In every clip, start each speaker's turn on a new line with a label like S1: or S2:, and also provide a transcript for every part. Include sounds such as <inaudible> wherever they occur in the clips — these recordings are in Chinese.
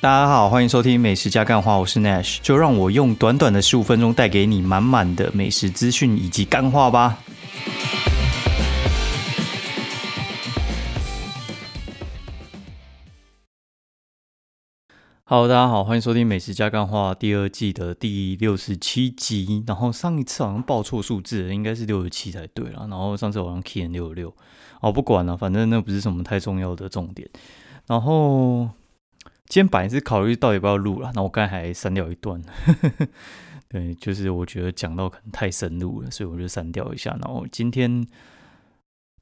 S1: 大家好，欢迎收听美食加干话，我是 Nash，就让我用短短的十五分钟带给你满满的美食资讯以及干话吧。Hello，大家好，欢迎收听美食加干话第二季的第六十七集。然后上一次好像报错数字，应该是六十七才对了。然后上次好像 key 六十六，哦，不管了，反正那不是什么太重要的重点。然后今天本来是考虑到底要不要录了，那我刚才还删掉一段。<laughs> 对，就是我觉得讲到可能太深入了，所以我就删掉一下。然后今天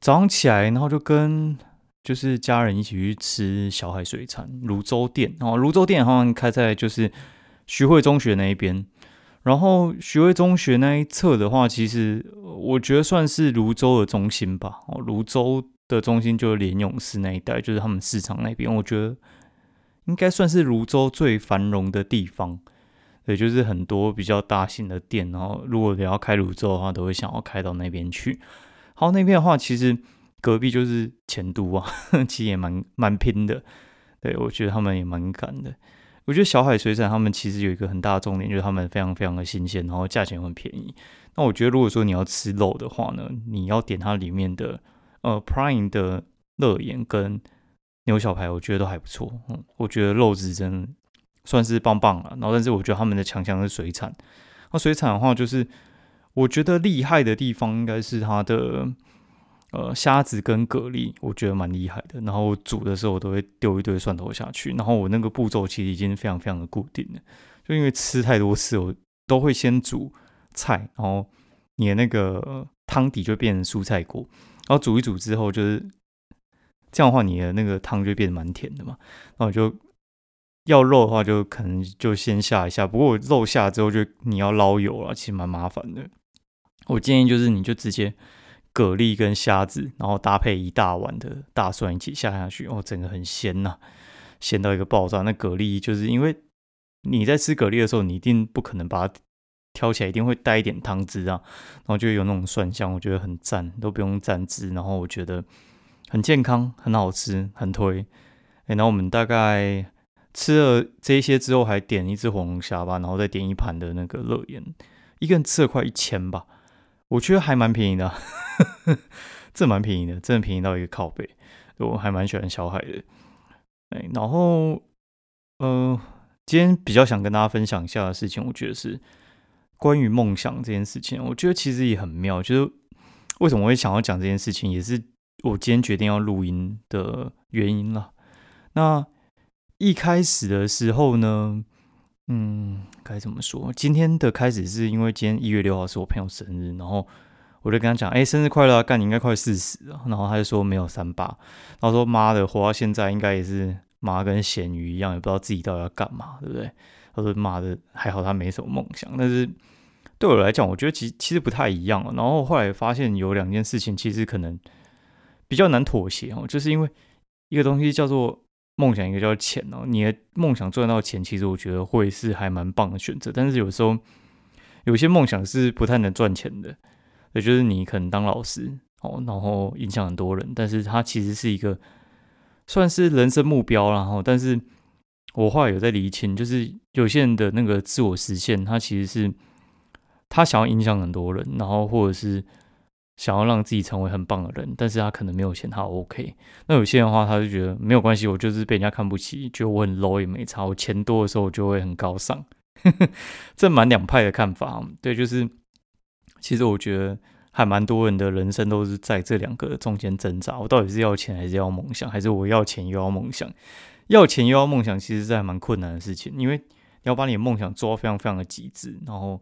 S1: 早上起来，然后就跟。就是家人一起去吃小海水产泸州店，然后泸州店好像开在就是徐汇中学那一边，然后徐汇中学那一侧的话，其实我觉得算是泸州的中心吧。哦，泸州的中心就是莲永寺那一带，就是他们市场那边，我觉得应该算是泸州最繁荣的地方。对，就是很多比较大型的店，然后如果你要开泸州的话，都会想要开到那边去。好，那边的话，其实。隔壁就是前都啊，<laughs> 其实也蛮蛮拼的。对我觉得他们也蛮敢的。我觉得小海水产他们其实有一个很大的重点，就是他们非常非常的新鲜，然后价钱很便宜。那我觉得如果说你要吃肉的话呢，你要点它里面的呃 Prime 的乐眼跟牛小排，我觉得都还不错。嗯，我觉得肉质真的算是棒棒了。然后但是我觉得他们的强项是水产。那水产的话，就是我觉得厉害的地方应该是它的。呃，虾子跟蛤蜊，我觉得蛮厉害的。然后煮的时候，我都会丢一堆蒜头下去。然后我那个步骤其实已经非常非常的固定了，就因为吃太多次，我都会先煮菜，然后你的那个汤底就变成蔬菜锅。然后煮一煮之后，就是这样的话，你的那个汤就变得蛮甜的嘛。然后就要肉的话，就可能就先下一下。不过肉下之后，就你要捞油了，其实蛮麻烦的。我建议就是，你就直接。蛤蜊跟虾子，然后搭配一大碗的大蒜一起下下去，哦，整个很鲜呐，鲜到一个爆炸。那蛤蜊就是因为你在吃蛤蜊的时候，你一定不可能把它挑起来，一定会带一点汤汁啊，然后就有那种蒜香，我觉得很赞，都不用蘸汁，然后我觉得很健康，很好吃，很推。哎，然后我们大概吃了这一些之后，还点一只火龙虾吧，然后再点一盘的那个乐盐，一个人吃了快一千吧。我觉得还蛮便宜的，<laughs> 这蛮便宜的，真的便宜到一个靠背。我还蛮喜欢小海的，哎，然后，呃，今天比较想跟大家分享一下的事情，我觉得是关于梦想这件事情。我觉得其实也很妙，就是为什么会想要讲这件事情，也是我今天决定要录音的原因了。那一开始的时候呢？嗯，该怎么说？今天的开始是因为今天一月六号是我朋友生日，然后我就跟他讲：“哎，生日快乐！干，你应该快四十了。”然后他就说没有三八，然后说：“妈的，活到现在应该也是妈跟咸鱼一样，也不知道自己到底要干嘛，对不对？”他说：“妈的，还好他没什么梦想。”但是对我来讲，我觉得其其实不太一样。然后后来发现有两件事情其实可能比较难妥协哦，就是因为一个东西叫做。梦想一个叫钱哦，你的梦想赚到钱，其实我觉得会是还蛮棒的选择。但是有时候有些梦想是不太能赚钱的，也就是你可能当老师哦，然后影响很多人，但是它其实是一个算是人生目标，然后但是我后来有在理清，就是有些人的那个自我实现，他其实是他想要影响很多人，然后或者是。想要让自己成为很棒的人，但是他可能没有钱，他 OK。那有些人的话，他就觉得没有关系，我就是被人家看不起，觉得我很 low 也没差。我钱多的时候，我就会很高尚。<laughs> 这蛮两派的看法，对，就是其实我觉得还蛮多人的人生都是在这两个中间挣扎。我到底是要钱还是要梦想，还是我要钱又要梦想？要钱又要梦想，其实是还蛮困难的事情，因为你要把你的梦想做到非常非常的极致，然后。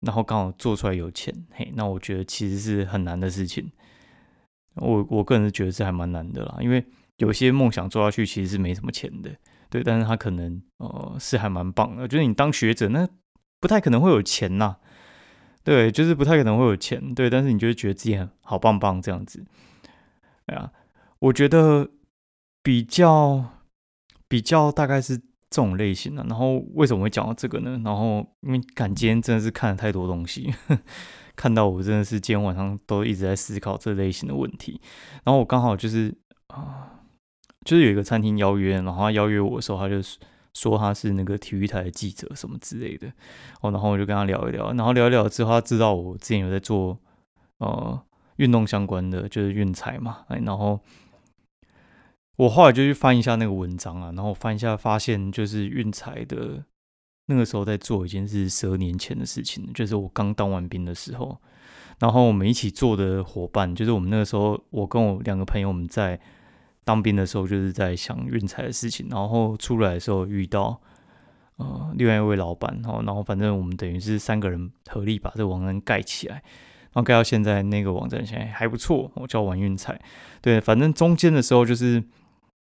S1: 然后刚好做出来有钱，嘿，那我觉得其实是很难的事情。我我个人是觉得是还蛮难的啦，因为有些梦想做下去其实是没什么钱的，对，但是他可能呃是还蛮棒的。就是你当学者，那不太可能会有钱呐，对，就是不太可能会有钱，对，但是你就会觉得自己很好棒棒这样子。哎呀，我觉得比较比较大概是。这种类型的，然后为什么会讲到这个呢？然后因为感今天真的是看了太多东西，<laughs> 看到我真的是今天晚上都一直在思考这类型的问题。然后我刚好就是啊，就是有一个餐厅邀约，然后他邀约我的时候，他就说他是那个体育台的记者什么之类的。哦，然后我就跟他聊一聊，然后聊一聊之后，他知道我之前有在做呃运动相关的，就是运彩嘛。哎，然后我后来就去翻一下那个文章啊，然后翻一下发现，就是运彩的那个时候在做一件是十二年前的事情，就是我刚当完兵的时候。然后我们一起做的伙伴，就是我们那个时候，我跟我两个朋友，我们在当兵的时候，就是在想运彩的事情。然后出来的时候遇到呃另外一位老板，然后然后反正我们等于是三个人合力把这个网站盖起来，然后盖到现在那个网站现在还不错，我叫玩运彩。对，反正中间的时候就是，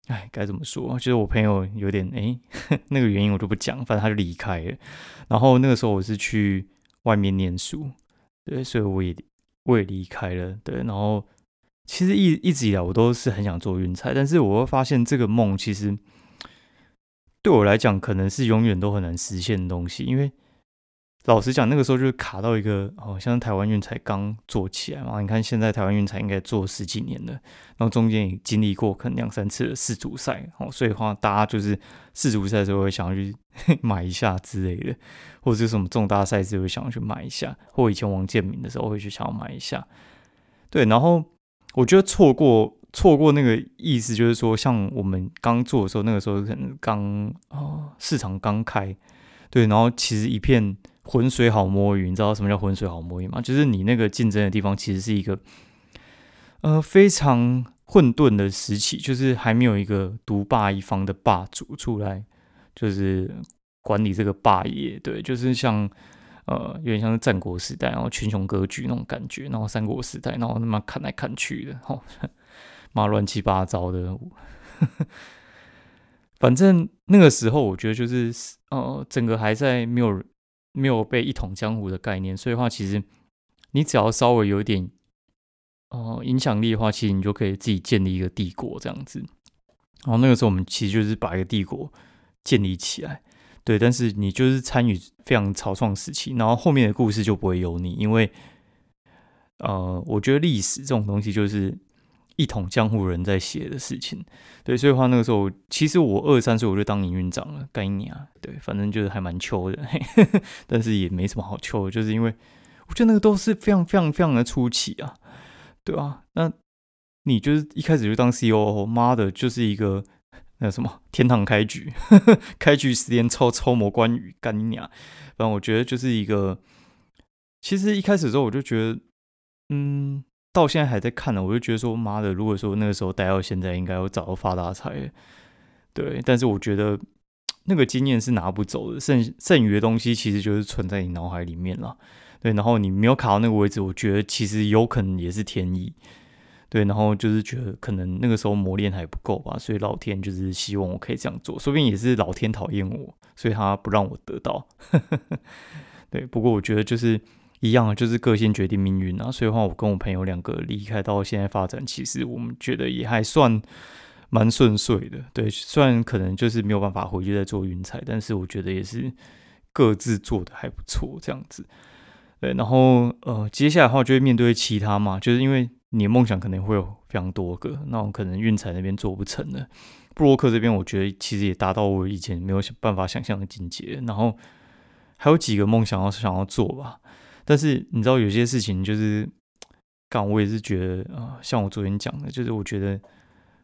S1: 哎，该怎么说？就是我朋友有点哎，<laughs> 那个原因我就不讲，反正他就离开了。然后那个时候我是去外面念书，对，所以我也。我也离开了，对，然后其实一一直以来我都是很想做运彩，但是我会发现这个梦其实对我来讲可能是永远都很难实现的东西，因为。老实讲，那个时候就是卡到一个，哦，像台湾运才刚做起来嘛。你看现在台湾运才应该做十几年了，然后中间也经历过可能两三次的世足赛，哦，所以话大家就是世足赛的时候会想要去 <laughs> 买一下之类的，或者是什么重大赛事会想要去买一下，或以前王建民的时候会去想要买一下。对，然后我觉得错过错过那个意思就是说，像我们刚做的时候，那个时候可能刚哦市场刚开，对，然后其实一片。浑水好摸鱼，你知道什么叫浑水好摸鱼吗？就是你那个竞争的地方其实是一个，呃，非常混沌的时期，就是还没有一个独霸一方的霸主出来，就是管理这个霸业。对，就是像呃，有点像是战国时代，然后群雄割据那种感觉，然后三国时代，然后他妈砍来砍去的，吼，<laughs> 妈乱七八糟的。<laughs> 反正那个时候，我觉得就是呃，整个还在没有。没有被一统江湖的概念，所以的话其实你只要稍微有一点哦影响力的话，其实你就可以自己建立一个帝国这样子。然后那个时候我们其实就是把一个帝国建立起来，对。但是你就是参与非常草创时期，然后后面的故事就不会有你，因为呃，我觉得历史这种东西就是。一统江湖人在写的事情，对，所以话那个时候，其实我二三岁我就当营运长了，干一年啊，对，反正就是还蛮秋的，<laughs> 但是也没什么好秋，就是因为我觉得那个都是非常非常非常的初期啊，对吧？那你就是一开始就当 C O O，妈的，就是一个那什么天堂开局，<laughs> 开局时间超超模关羽干你娘，反正我觉得就是一个，其实一开始的时候我就觉得，嗯。到现在还在看呢，我就觉得说妈的，如果说那个时候待到现在，应该要早就发大财。对，但是我觉得那个经验是拿不走的，剩剩余的东西其实就是存在你脑海里面了。对，然后你没有卡到那个位置，我觉得其实有可能也是天意。对，然后就是觉得可能那个时候磨练还不够吧，所以老天就是希望我可以这样做，说不定也是老天讨厌我，所以他不让我得到。<laughs> 对，不过我觉得就是。一样，就是个性决定命运啊。所以话，我跟我朋友两个离开到现在发展，其实我们觉得也还算蛮顺遂的。对，虽然可能就是没有办法回去再做云彩，但是我觉得也是各自做的还不错这样子。对，然后呃，接下来的话就会面对其他嘛，就是因为你的梦想可能会有非常多个，那我可能运彩那边做不成了，布洛克这边我觉得其实也达到我以前没有办法想象的境界。然后还有几个梦想要想要做吧。但是你知道有些事情就是，刚我也是觉得啊，像我昨天讲的，就是我觉得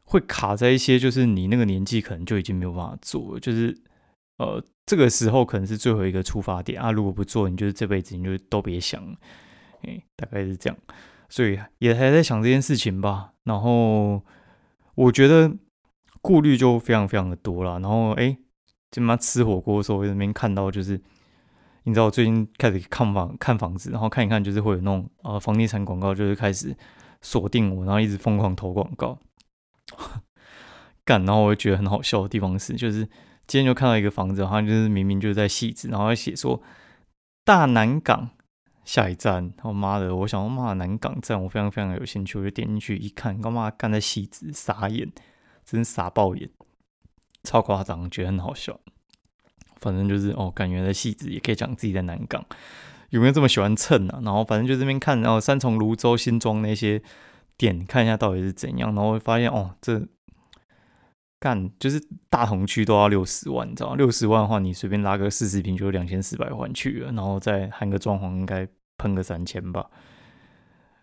S1: 会卡在一些，就是你那个年纪可能就已经没有办法做，就是呃这个时候可能是最后一个出发点啊，如果不做，你就是这辈子你就都别想，哎，大概是这样，所以也还在想这件事情吧。然后我觉得顾虑就非常非常的多了。然后哎，他妈吃火锅的时候，我那边看到就是。你知道我最近开始看房看房子，然后看一看就是会有那种呃房地产广告，就是开始锁定我，然后一直疯狂投广告，<laughs> 干，然后我就觉得很好笑的地方是，就是今天就看到一个房子，好像就是明明就是在戏子，然后写说大南港下一站，我妈的，我想说妈南港站，我非常非常有兴趣，我就点进去一看，干嘛干在戏子，傻眼，真傻爆眼，超夸张，觉得很好笑。反正就是哦，感觉在戏子也可以讲自己在南港，有没有这么喜欢蹭啊？然后反正就这边看，然后三重、泸州、新庄那些店看一下到底是怎样，然后发现哦，这干就是大同区都要六十万，你知道吗？六十万的话，你随便拉个四十平就两千四百万去了，然后再含个装潢，应该喷个三千吧。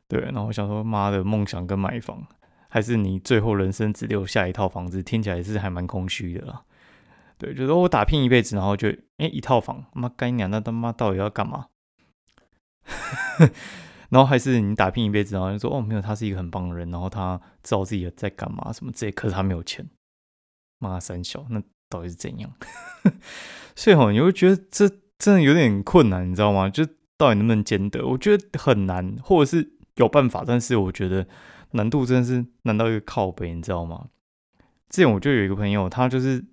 S1: 对，然后我想说，妈的梦想跟买房，还是你最后人生只留下一套房子，听起来是还蛮空虚的啦。对，就是我打拼一辈子，然后就哎一套房，妈干娘那他妈到底要干嘛？<laughs> 然后还是你打拼一辈子，然后就说哦没有，他是一个很棒的人，然后他知道自己在干嘛什么这，可是他没有钱，妈三小，那到底是怎样？<laughs> 所以吼，你会觉得这真的有点困难，你知道吗？就到底能不能兼得？我觉得很难，或者是有办法，但是我觉得难度真的是难到一个靠背，你知道吗？之前我就有一个朋友，他就是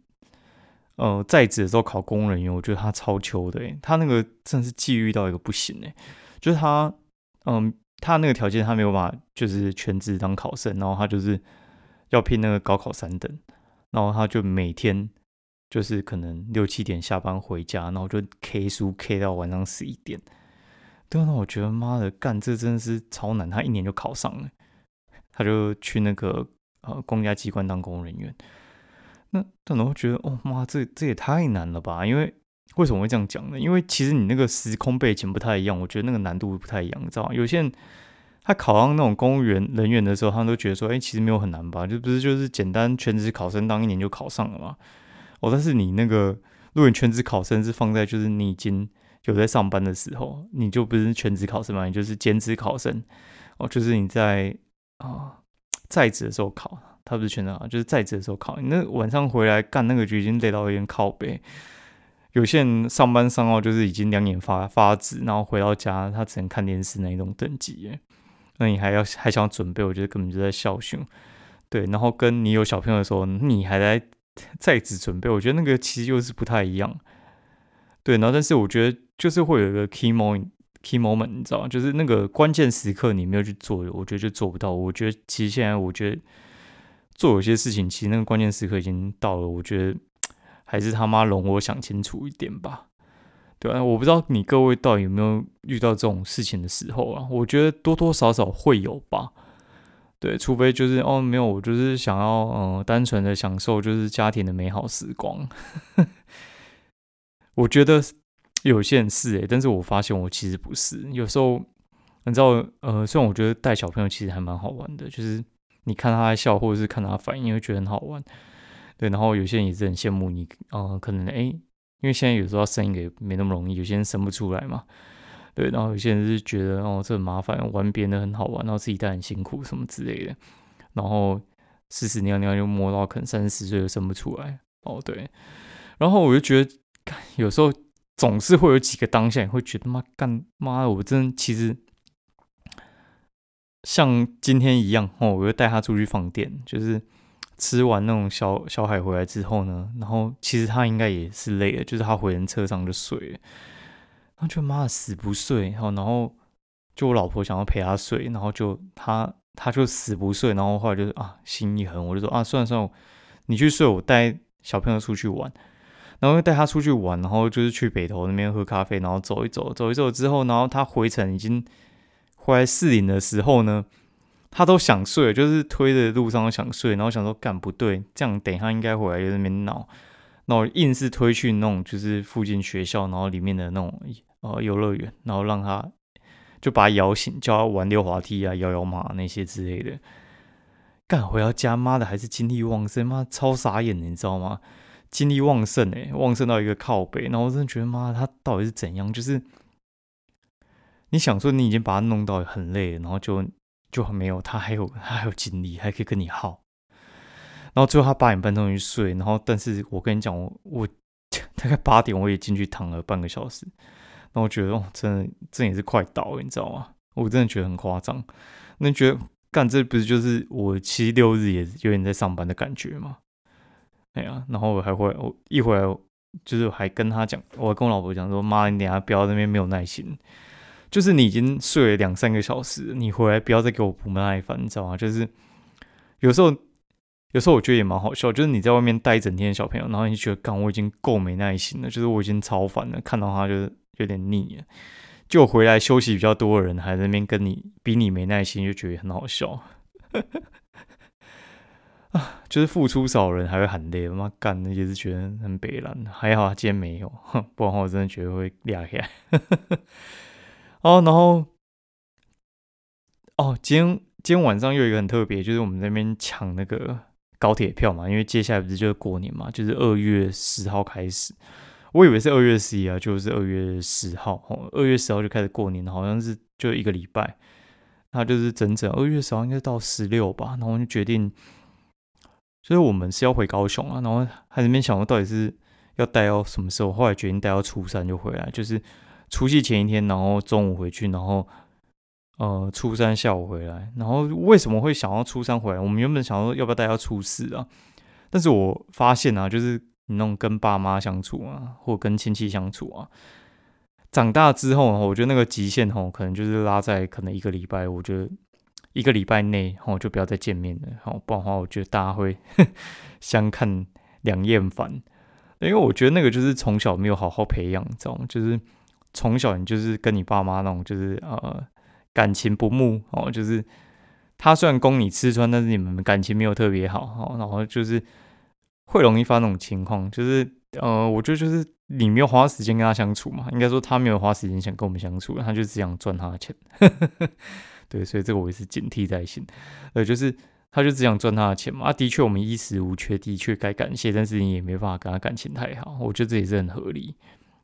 S1: 呃在职的时候考公务人员，我觉得他超秋的，他那个真的是际遇到一个不行哎，就是他。嗯，他那个条件他没有办法，就是全职当考生，然后他就是要拼那个高考三等，然后他就每天就是可能六七点下班回家，然后就 K 书 K 到晚上十一点。对，那我觉得妈的干这真的是超难，他一年就考上了，他就去那个呃公家机关当公务人员。那可能会觉得哦妈，这这也太难了吧？因为为什么会这样讲呢？因为其实你那个时空背景不太一样，我觉得那个难度不太一样，你知道吗？有些人他考上那种公务员人员的时候，他们都觉得说，哎，其实没有很难吧？就不是就是简单全职考生当一年就考上了嘛？哦，但是你那个如果你全职考生是放在就是你已经有在上班的时候，你就不是全职考生嘛，你就是兼职考生哦，就是你在啊在职的时候考，他不是全职啊，就是在职的时候考，那晚上回来干那个就已经累到有点靠背。有些人上班上到就是已经两眼发发紫，然后回到家他只能看电视那一种等级，那你还要还想准备，我觉得根本就在孝训。对，然后跟你有小朋友的时候，你还在在职准备，我觉得那个其实又是不太一样。对，然后但是我觉得就是会有一个 key moment，key moment，你知道吗？就是那个关键时刻你没有去做，我觉得就做不到。我觉得其实现在我觉得做有些事情，其实那个关键时刻已经到了，我觉得。还是他妈容我想清楚一点吧，对啊，我不知道你各位到底有没有遇到这种事情的时候啊？我觉得多多少少会有吧。对，除非就是哦，没有，我就是想要嗯，单纯的享受就是家庭的美好时光。<laughs> 我觉得有些人是诶，但是我发现我其实不是。有时候你知道，呃，虽然我觉得带小朋友其实还蛮好玩的，就是你看他在笑，或者是看他反应，会觉得很好玩。对，然后有些人也是很羡慕你，呃，可能哎，因为现在有时候要生一个没那么容易，有些人生不出来嘛。对，然后有些人是觉得哦，这很麻烦，玩别人的很好玩，然后自己带很辛苦什么之类的。然后屎屎尿尿又摸到可能三四十岁都生不出来。哦，对。然后我就觉得，有时候总是会有几个当下，你会觉得妈干妈，我真其实像今天一样哦，我就带他出去放电，就是。吃完那种小小海回来之后呢，然后其实他应该也是累了，就是他回人车上就睡了，然后就妈死不睡，然后然后就我老婆想要陪他睡，然后就他他就死不睡，然后后来就是啊心一横，我就说啊算了算了，你去睡，我带小朋友出去玩，然后带他出去玩，然后就是去北头那边喝咖啡，然后走一走，走一走之后，然后他回程已经回来四零的时候呢。他都想睡，就是推的路上都想睡，然后想说干不对，这样等一下应该回来就那边闹，那我硬是推去那种就是附近学校，然后里面的那种呃游乐园，然后让他就把他摇醒，叫他玩溜滑梯啊、摇摇马那些之类的。干回到家，妈的还是精力旺盛，妈超傻眼的，你知道吗？精力旺盛诶，旺盛到一个靠背，然后我真的觉得妈他到底是怎样？就是你想说你已经把他弄到很累，然后就。就很没有，他还有他还有精力，还可以跟你耗。然后最后他八点半钟去睡，然后但是我跟你讲，我我大概八点我也进去躺了半个小时。那我觉得哦，真的这也是快倒了，你知道吗？我真的觉得很夸张。那觉得干这不是就是我七六日也有点在上班的感觉吗？哎呀，然后我还会我一会儿就是还跟他讲，我跟我老婆讲说，妈，你等下不要那边没有耐心。就是你已经睡了两三个小时，你回来不要再给我不耐烦，你知道吗？就是有时候，有时候我觉得也蛮好笑，就是你在外面待一整天的小朋友，然后你觉得，刚我已经够没耐心了，就是我已经超烦了，看到他就是有点腻了，就回来休息比较多的人还在那边跟你比你没耐心，就觉得很好笑。啊，就是付出少人还会喊累，妈干的也是觉得很悲凉。还好今天没有，不然我真的觉得会裂开。哦，然后哦，今天今天晚上又有一个很特别，就是我们那边抢那个高铁票嘛，因为接下来不是就是过年嘛，就是二月十号开始。我以为是二月十一啊，就是二月十号，二月十号就开始过年，好像是就一个礼拜。那就是整整二月十号应该到十六吧，然后就决定。所以我们是要回高雄啊，然后还在那边想，我到底是要待到什么时候？后来决定待到初三就回来，就是除夕前一天，然后中午回去，然后呃初三下午回来。然后为什么会想要初三回来？我们原本想说要不要待到初四啊？但是我发现啊，就是你那种跟爸妈相处啊，或跟亲戚相处啊，长大之后，我觉得那个极限哦，可能就是拉在可能一个礼拜。我觉得。一个礼拜内，哦，就不要再见面了，好，不然的话，我觉得大家会 <laughs> 相看两厌烦。因为我觉得那个就是从小没有好好培养，知道吗？就是从小你就是跟你爸妈那种，就是呃感情不睦哦，就是他虽然供你吃穿，但是你们感情没有特别好，哦，然后就是会容易发那种情况，就是呃，我觉得就是你没有花时间跟他相处嘛，应该说他没有花时间想跟我们相处，他就只想赚他的钱。<laughs> 对，所以这个我也是警惕在心。呃，就是他就只想赚他的钱嘛。啊，的确我们衣食无缺，的确该感谢，但是你也没办法跟他感情太好。我觉得这也是很合理。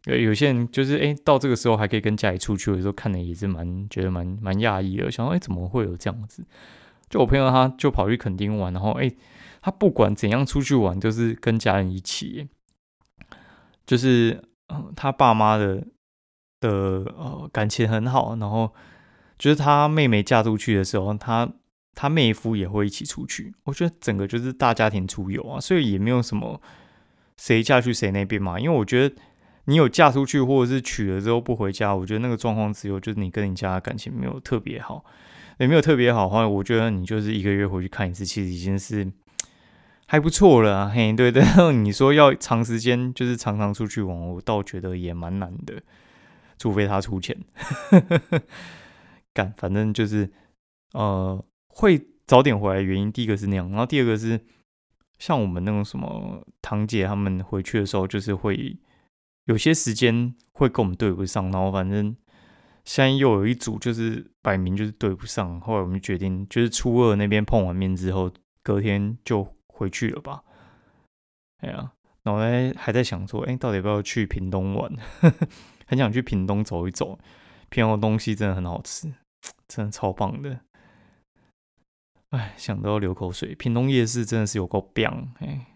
S1: 对，有些人就是哎，到这个时候还可以跟家里出去，有时候看的也是蛮觉得蛮蛮讶异的，想说哎，怎么会有这样子？就我朋友他就跑去垦丁玩，然后哎，他不管怎样出去玩，就是跟家人一起，就是嗯，他爸妈的的呃感情很好，然后。就是他妹妹嫁出去的时候，他他妹夫也会一起出去。我觉得整个就是大家庭出游啊，所以也没有什么谁嫁去谁那边嘛。因为我觉得你有嫁出去或者是娶了之后不回家，我觉得那个状况只有就是你跟你家感情没有特别好，也没有特别好的话，我觉得你就是一个月回去看一次，其实已经是还不错了。嘿，对对，<laughs> 你说要长时间就是常常出去玩，我倒觉得也蛮难的，除非他出钱。<laughs> 干，反正就是，呃，会早点回来。原因第一个是那样，然后第二个是像我们那种什么堂姐他们回去的时候，就是会有些时间会跟我们对不上。然后反正现在又有一组，就是摆明就是对不上。后来我们决定，就是初二那边碰完面之后，隔天就回去了吧。哎呀，脑袋还在想说，哎，到底要不要去屏东玩？<laughs> 很想去屏东走一走，屏东东西真的很好吃。真的超棒的，哎，想都要流口水。屏东夜市真的是有够棒，哎，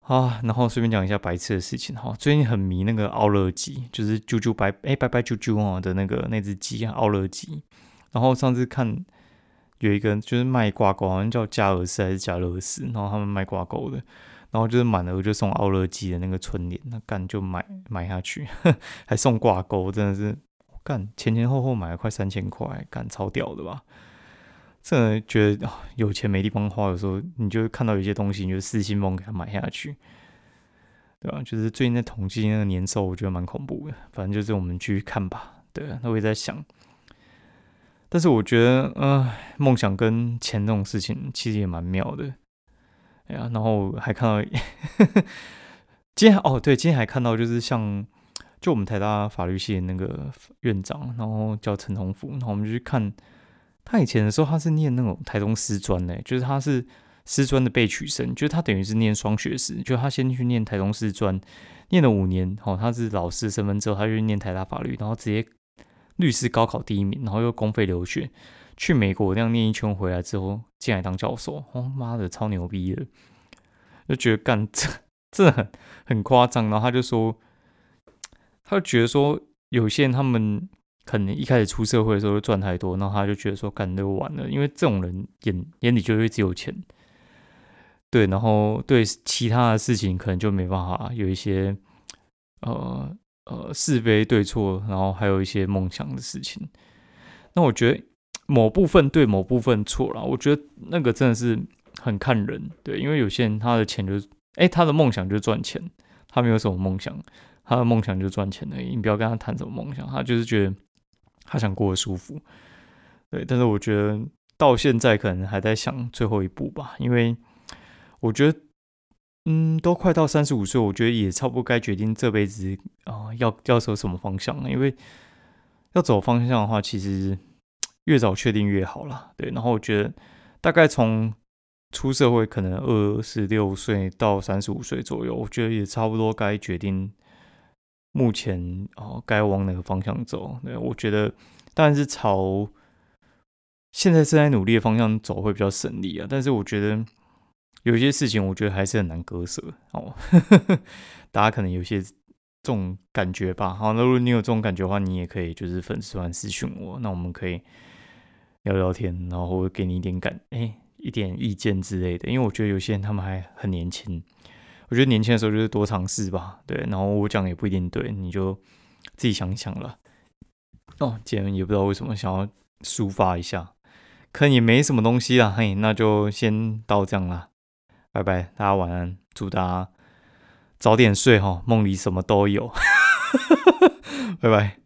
S1: 啊，然后顺便讲一下白痴的事情哈。最近很迷那个奥乐鸡，就是啾啾白哎白白啾啾哦的那个那只鸡啊，奥乐鸡。然后上次看有一个就是卖挂钩，好像叫加尔斯还是加勒斯，然后他们卖挂钩的，然后就是满额就送奥乐鸡的那个春联，那干就买买下去，<laughs> 还送挂钩，真的是。干前前后后买了快三千块，干超屌的吧？真的觉得有钱没地方花，有时候你就看到有些东西，你就私心梦给他买下去，对吧？就是最近在统计那个年兽，我觉得蛮恐怖的。反正就是我们去看吧，对。那我也在想，但是我觉得，呃，梦想跟钱这种事情其实也蛮妙的。哎呀，然后还看到 <laughs> 今天哦，对，今天还看到就是像。就我们台大法律系的那个院长，然后叫陈同福，然后我们就去看他以前的时候，他是念那种台中师专的，就是他是师专的被取生，就是他等于是念双学士，就他先去念台中师专，念了五年，哦，他是老师身份之后，他就念台大法律，然后直接律师高考第一名，然后又公费留学去美国那样念一圈回来之后，进来当教授，哦妈的超牛逼的，就觉得干这这很很夸张，然后他就说。他就觉得说，有些人他们可能一开始出社会的时候赚太多，然后他就觉得说，干都完了，因为这种人眼眼里就会只有钱，对，然后对其他的事情可能就没办法有一些呃呃是非对错，然后还有一些梦想的事情。那我觉得某部分对，某部分错了。我觉得那个真的是很看人，对，因为有些人他的钱就是，哎，他的梦想就是赚钱，他没有什么梦想。他的梦想就赚钱而已，你不要跟他谈什么梦想，他就是觉得他想过得舒服。对，但是我觉得到现在可能还在想最后一步吧，因为我觉得，嗯，都快到三十五岁，我觉得也差不多该决定这辈子啊要要走什么方向了。因为要走方向的话，其实越早确定越好啦。对，然后我觉得大概从出社会可能二十六岁到三十五岁左右，我觉得也差不多该决定目前哦该往哪个方向走。对，我觉得当然是朝现在正在努力的方向走会比较省力啊。但是我觉得有些事情，我觉得还是很难割舍哦呵呵。<laughs> 大家可能有些这种感觉吧。好，那如果你有这种感觉的话，你也可以就是粉丝团私讯我，那我们可以聊聊天，然后给你一点感哎。一点意见之类的，因为我觉得有些人他们还很年轻，我觉得年轻的时候就是多尝试吧，对。然后我讲也不一定对，你就自己想想了。哦，今天也不知道为什么想要抒发一下，可能也没什么东西啦，嘿，那就先到这样啦，拜拜，大家晚安，祝大家早点睡哈，梦里什么都有，<laughs> 拜拜。